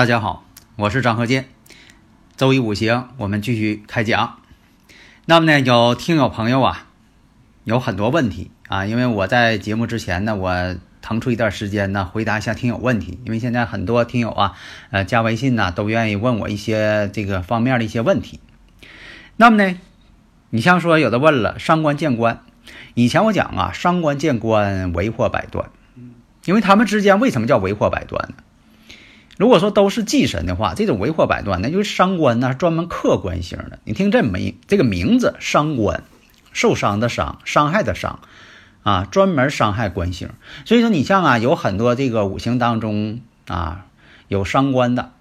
大家好，我是张鹤剑。周一五行，我们继续开讲。那么呢，有听友朋友啊，有很多问题啊，因为我在节目之前呢，我腾出一段时间呢，回答一下听友问题。因为现在很多听友啊，呃，加微信呢，都愿意问我一些这个方面的一些问题。那么呢，你像说有的问了伤官见官，以前我讲啊，伤官见官为祸百端，因为他们之间为什么叫为祸百端呢？如果说都是忌神的话，这种为祸百端，那就是伤官呢，专门克官星的。你听这名这个名字，伤官，受伤的伤，伤害的伤，啊，专门伤害官星。所以说，你像啊，有很多这个五行当中啊，有伤官的，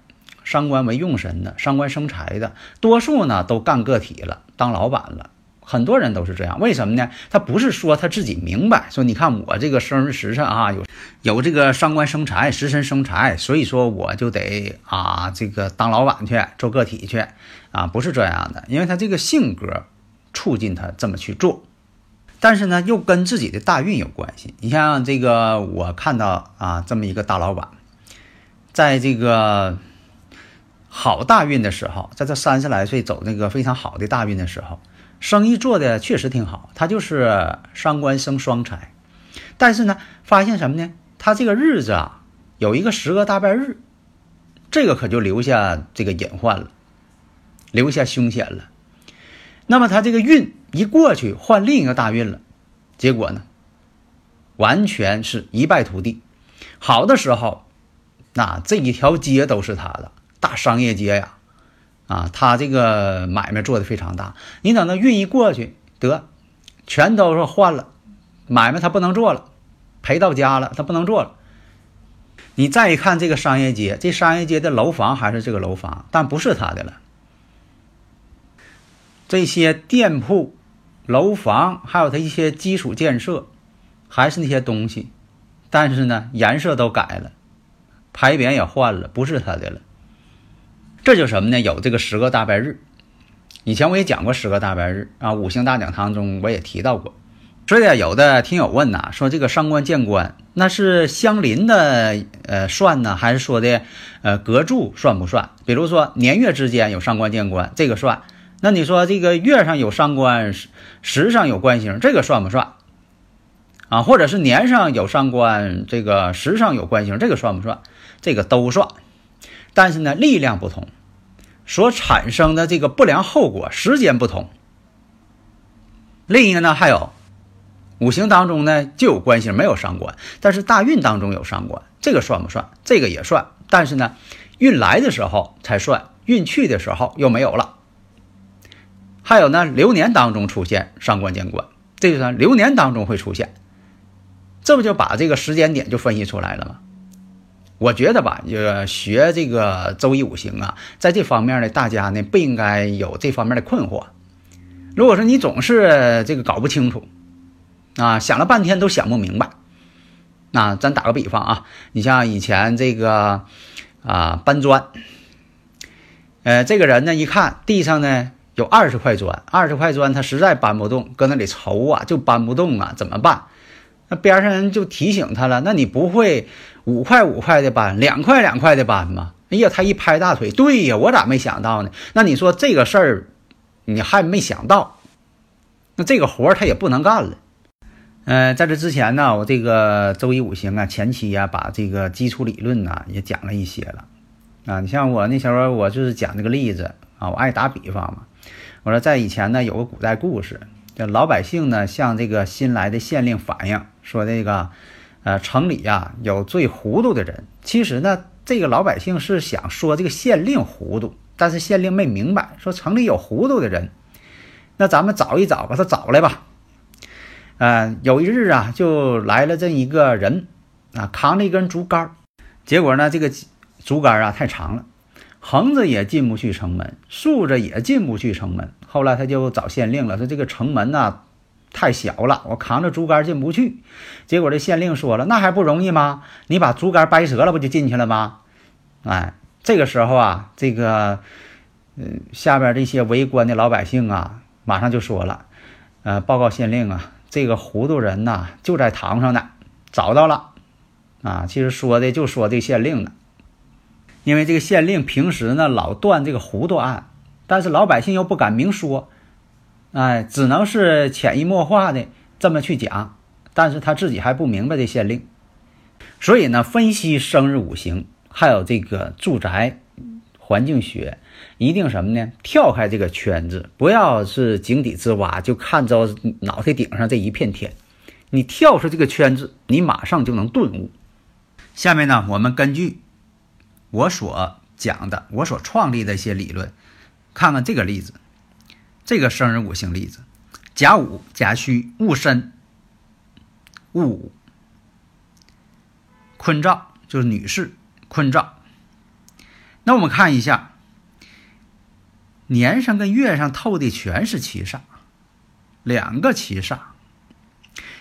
伤官为用神的，伤官生财的，多数呢都干个体了，当老板了。很多人都是这样，为什么呢？他不是说他自己明白，说你看我这个生日时辰啊，有有这个伤官生财，食神生财，所以说我就得啊这个当老板去做个体去啊，不是这样的，因为他这个性格促进他这么去做，但是呢又跟自己的大运有关系。你像这个我看到啊这么一个大老板，在这个好大运的时候，在这三十来岁走那个非常好的大运的时候。生意做的确实挺好，他就是伤官生双财，但是呢，发现什么呢？他这个日子啊，有一个十个大半日，这个可就留下这个隐患了，留下凶险了。那么他这个运一过去，换另一个大运了，结果呢，完全是一败涂地。好的时候，那这一条街都是他的大商业街呀。啊他这个买卖做的非常大，你等到运一过去，得，全都是换了，买卖他不能做了，赔到家了，他不能做了。你再一看这个商业街，这商业街的楼房还是这个楼房，但不是他的了。这些店铺、楼房，还有他一些基础建设，还是那些东西，但是呢，颜色都改了，牌匾也换了，不是他的了。这就什么呢？有这个十个大白日，以前我也讲过十个大白日啊，五行大讲堂中我也提到过。所以啊，有的听友问呐，说这个伤官见官，那是相邻的呃算呢，还是说的呃隔柱算不算？比如说年月之间有伤官见官，这个算。那你说这个月上有伤官，时上有官星，这个算不算？啊，或者是年上有伤官，这个时上有官星，这个算不算？这个都算。但是呢，力量不同，所产生的这个不良后果时间不同。另一个呢，还有五行当中呢就有官星，没有伤官，但是大运当中有伤官，这个算不算？这个也算，但是呢，运来的时候才算，运去的时候又没有了。还有呢，流年当中出现伤官见官，这个呢，流年当中会出现，这不就把这个时间点就分析出来了吗？我觉得吧，这个学这个周易五行啊，在这方面呢，大家呢不应该有这方面的困惑。如果说你总是这个搞不清楚，啊，想了半天都想不明白，那咱打个比方啊，你像以前这个啊搬砖，呃，这个人呢一看地上呢有二十块砖，二十块砖他实在搬不动，搁那里愁啊，就搬不动啊，怎么办？那边上人就提醒他了，那你不会五块五块的搬，两块两块的搬吗？哎呀，他一拍大腿，对呀，我咋没想到呢？那你说这个事儿，你还没想到，那这个活儿他也不能干了。嗯，在这之前呢，我这个周一五行啊，前期呀，把这个基础理论呢也讲了一些了。啊，你像我那时候，我就是讲这个例子啊，我爱打比方嘛。我说在以前呢，有个古代故事。这老百姓呢，向这个新来的县令反映说：“这个，呃，城里呀有最糊涂的人。其实呢，这个老百姓是想说这个县令糊涂，但是县令没明白，说城里有糊涂的人，那咱们找一找，把他找来吧。呃，有一日啊，就来了这一个人啊，扛着一根竹竿结果呢，这个竹竿啊太长了，横着也进不去城门，竖着也进不去城门。后来他就找县令了，说这个城门呐太小了，我扛着竹竿进不去。结果这县令说了，那还不容易吗？你把竹竿掰折了，不就进去了吗？哎，这个时候啊，这个嗯下边这些围观的老百姓啊，马上就说了，呃，报告县令啊。这个糊涂人呐，就在堂上呢，找到了，啊，其实说的就说这县令呢，因为这个县令平时呢老断这个糊涂案，但是老百姓又不敢明说，哎，只能是潜移默化的这么去讲，但是他自己还不明白这县令，所以呢，分析生日五行，还有这个住宅。环境学一定什么呢？跳开这个圈子，不要是井底之蛙，就看着脑袋顶上这一片天。你跳出这个圈子，你马上就能顿悟。下面呢，我们根据我所讲的、我所创立的一些理论，看看这个例子，这个生日五行例子：甲午、甲戌、戊申、戊午、坤兆，就是女士坤兆。那我们看一下，年上跟月上透的全是七煞，两个七煞。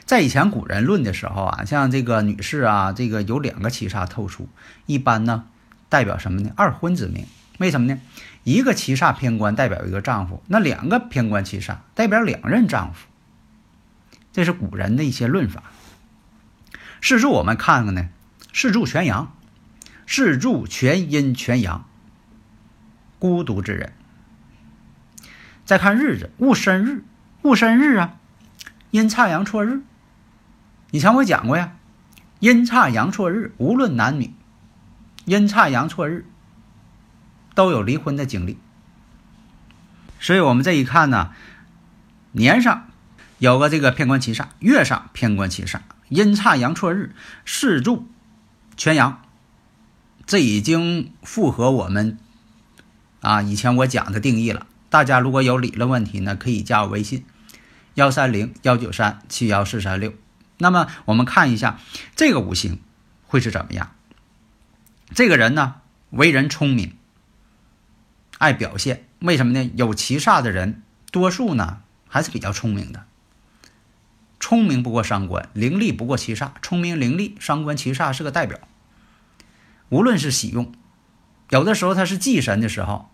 在以前古人论的时候啊，像这个女士啊，这个有两个七煞透出，一般呢代表什么呢？二婚之命。为什么呢？一个七煞偏官代表一个丈夫，那两个偏官七煞代表两任丈夫。这是古人的一些论法。四柱我们看看呢，四柱全阳。四柱全阴全阳，孤独之人。再看日子，戊申日，戊申日啊，阴差阳错日。以前我讲过呀，阴差阳错日，无论男女，阴差阳错日都有离婚的经历。所以我们这一看呢，年上有个这个偏官七煞，月上偏官七煞，阴差阳错日，四柱全阳。这已经符合我们啊以前我讲的定义了。大家如果有理论问题呢，可以加我微信幺三零幺九三七幺四三六。那么我们看一下这个五行会是怎么样？这个人呢，为人聪明，爱表现。为什么呢？有七煞的人，多数呢还是比较聪明的。聪明不过三关，伶俐不过七煞。聪明伶俐，三关七煞是个代表。无论是喜用，有的时候他是忌神的时候，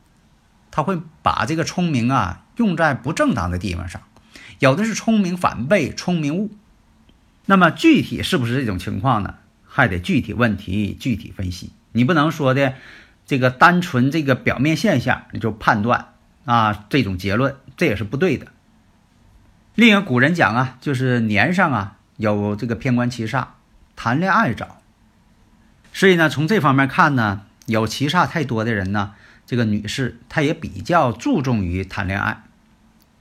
他会把这个聪明啊用在不正当的地方上；有的是聪明反被聪明误。那么具体是不是这种情况呢？还得具体问题具体分析。你不能说的这个单纯这个表面现象你就判断啊这种结论，这也是不对的。另一个古人讲啊，就是年上啊有这个偏官七煞，谈恋爱早。所以呢，从这方面看呢，有七煞太多的人呢，这个女士她也比较注重于谈恋爱，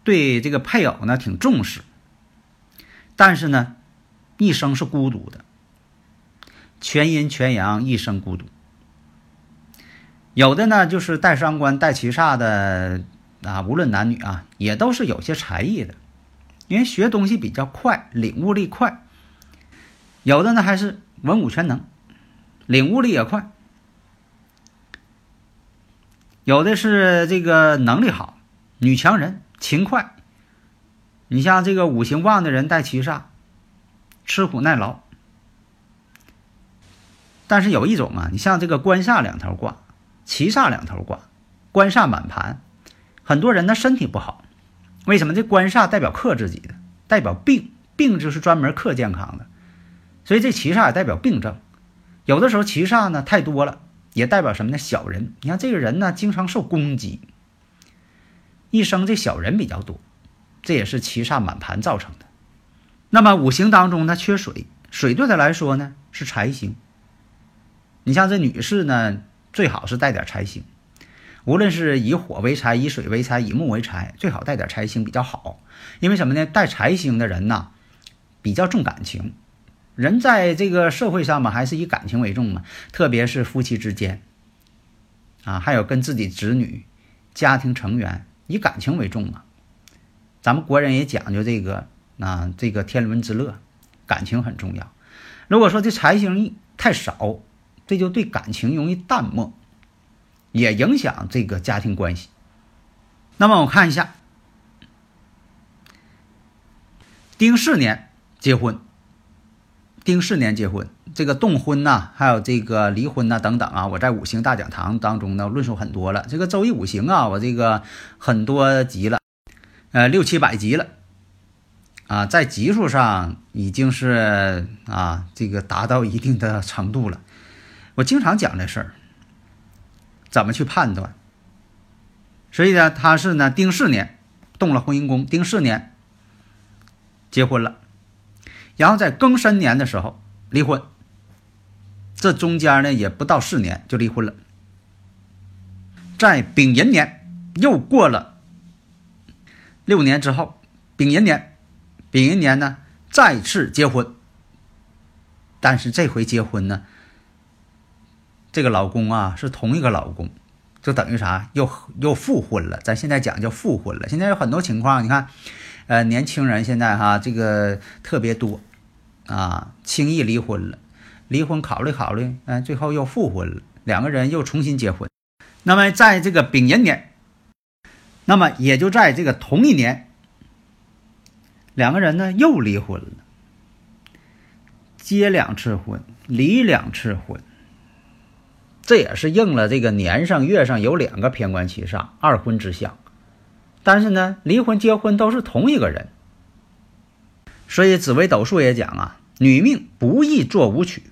对这个配偶呢挺重视。但是呢，一生是孤独的，全阴全阳，一生孤独。有的呢，就是带伤官、带七煞的啊，无论男女啊，也都是有些才艺的，因为学东西比较快，领悟力快。有的呢，还是文武全能。领悟力也快，有的是这个能力好，女强人，勤快。你像这个五行旺的人带七煞，吃苦耐劳。但是有一种啊，你像这个官煞两头挂，七煞两头挂，官煞满盘，很多人呢身体不好。为什么？这官煞代表克自己的，代表病，病就是专门克健康的，所以这七煞也代表病症。有的时候七煞呢太多了，也代表什么呢？小人。你看这个人呢，经常受攻击，一生这小人比较多，这也是七煞满盘造成的。那么五行当中呢缺水，水对他来说呢是财星。你像这女士呢，最好是带点财星，无论是以火为财、以水为财、以木为财，最好带点财星比较好。因为什么呢？带财星的人呢，比较重感情。人在这个社会上嘛，还是以感情为重嘛，特别是夫妻之间，啊，还有跟自己子女家庭成员以感情为重嘛。咱们国人也讲究这个啊，这个天伦之乐，感情很重要。如果说这财星太少，这就对感情容易淡漠，也影响这个家庭关系。那么我看一下，丁巳年结婚，丁巳年结婚，这个动婚呐，还有这个离婚呐等等啊，我在五行大讲堂当中呢论述很多了。这个周易五行啊，我这个很多集了。呃，六七百集了，啊，在级数上已经是啊，这个达到一定的程度了。我经常讲这事儿，怎么去判断？所以呢，他是呢丁巳年动了婚姻宫，丁巳年结婚了，然后在庚申年的时候离婚，这中间呢也不到四年就离婚了，在丙寅年又过了。六年之后，丙寅年，丙寅年呢再次结婚，但是这回结婚呢，这个老公啊是同一个老公，就等于啥又又复婚了。咱现在讲叫复婚了。现在有很多情况，你看，呃，年轻人现在哈这个特别多啊，轻易离婚了，离婚考虑考虑，嗯，最后又复婚了，两个人又重新结婚。那么在这个丙寅年。那么也就在这个同一年，两个人呢又离婚了，结两次婚，离两次婚，这也是应了这个年上月上有两个偏官七煞二婚之象，但是呢，离婚结婚都是同一个人，所以紫微斗数也讲啊，女命不宜做武曲，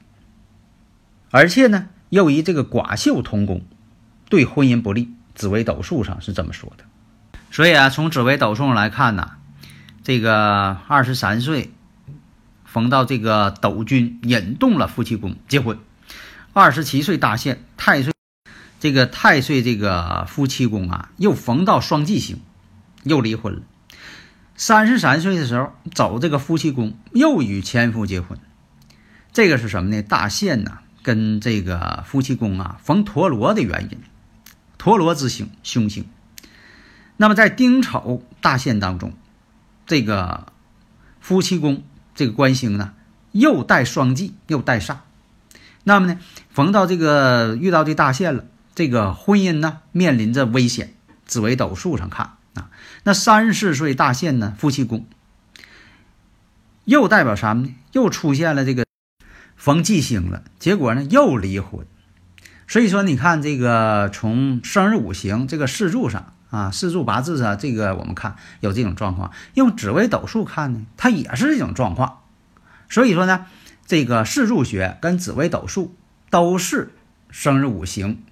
而且呢又以这个寡秀同宫，对婚姻不利，紫微斗数上是这么说的。所以啊，从紫微斗数上来看呢，这个二十三岁逢到这个斗君引动了夫妻宫结婚，二十七岁大限太岁，这个太岁这个夫妻宫啊又逢到双忌星，又离婚了。三十三岁的时候走这个夫妻宫又与前夫结婚，这个是什么呢？大限呢跟这个夫妻宫啊逢陀螺的原因，陀螺之星凶星。那么在丁丑大限当中，这个夫妻宫这个官星呢，又带双忌，又带煞。那么呢，逢到这个遇到这大限了，这个婚姻呢面临着危险。紫微斗数上看啊，那三十岁大限呢，夫妻宫又代表啥呢？又出现了这个逢忌星了，结果呢又离婚。所以说，你看这个从生日五行这个四柱上。啊，四柱八字上，这个我们看有这种状况。用紫微斗数看呢，它也是这种状况。所以说呢，这个四柱学跟紫微斗数都是生日五行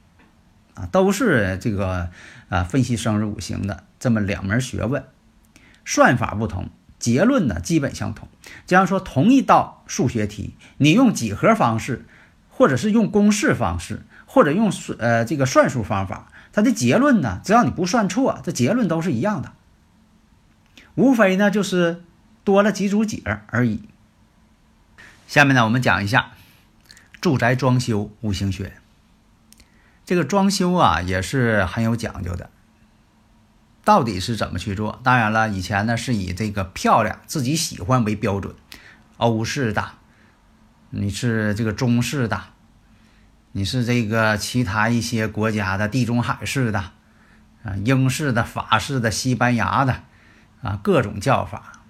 啊，都是这个啊分析生日五行的这么两门学问，算法不同，结论呢基本相同。这样说，同一道数学题，你用几何方式，或者是用公式方式，或者用算呃这个算术方法。它的结论呢，只要你不算错，这结论都是一样的，无非呢就是多了几组解而已。下面呢，我们讲一下住宅装修五行学。这个装修啊，也是很有讲究的。到底是怎么去做？当然了，以前呢是以这个漂亮、自己喜欢为标准，欧式的，你是这个中式的。你是这个其他一些国家的地中海式的，啊，英式的、法式的、西班牙的，啊，各种叫法，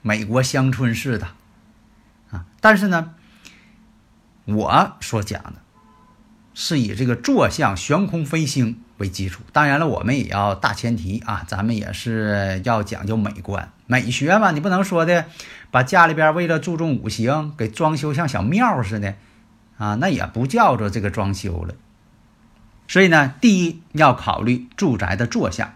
美国乡村式的，啊，但是呢，我所讲的是以这个坐向悬空飞行为基础。当然了，我们也要大前提啊，咱们也是要讲究美观、美学嘛。你不能说的把家里边为了注重五行，给装修像小庙似的。啊，那也不叫做这个装修了。所以呢，第一要考虑住宅的坐向，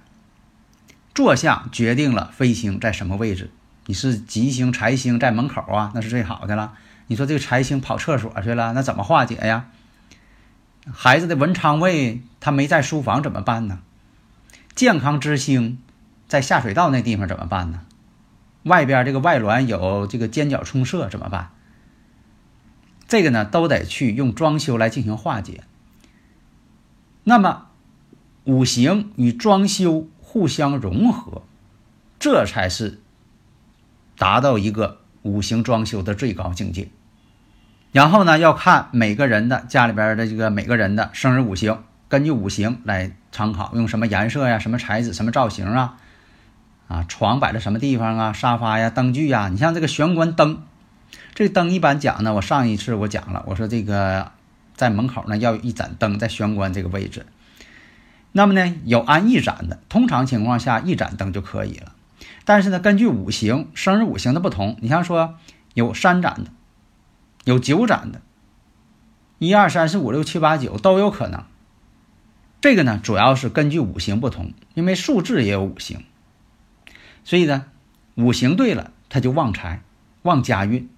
坐向决定了飞星在什么位置。你是吉星、财星在门口啊，那是最好的了。你说这个财星跑厕所去了，那怎么化解呀？孩子的文昌位他没在书房怎么办呢？健康之星在下水道那地方怎么办呢？外边这个外峦有这个尖角冲射怎么办？这个呢，都得去用装修来进行化解。那么，五行与装修互相融合，这才是达到一个五行装修的最高境界。然后呢，要看每个人的家里边的这个每个人的生日五行，根据五行来参考，用什么颜色呀、什么材质、什么造型啊，啊，床摆在什么地方啊，沙发呀、灯具呀，你像这个玄关灯，这灯一般讲呢，我上一次我讲了，我说这个在门口呢要有一盏灯在玄关这个位置，那么呢有安一盏的，通常情况下一盏灯就可以了，但是呢根据五行生日五行的不同，你像说有三盏的。有九盏的，一二三四五六七八九都有可能。这个呢，主要是根据五行不同，因为数字也有五行，所以呢，五行对了，它就旺财、旺家运。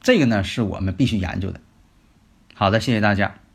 这个呢，是我们必须研究的。好的，谢谢大家。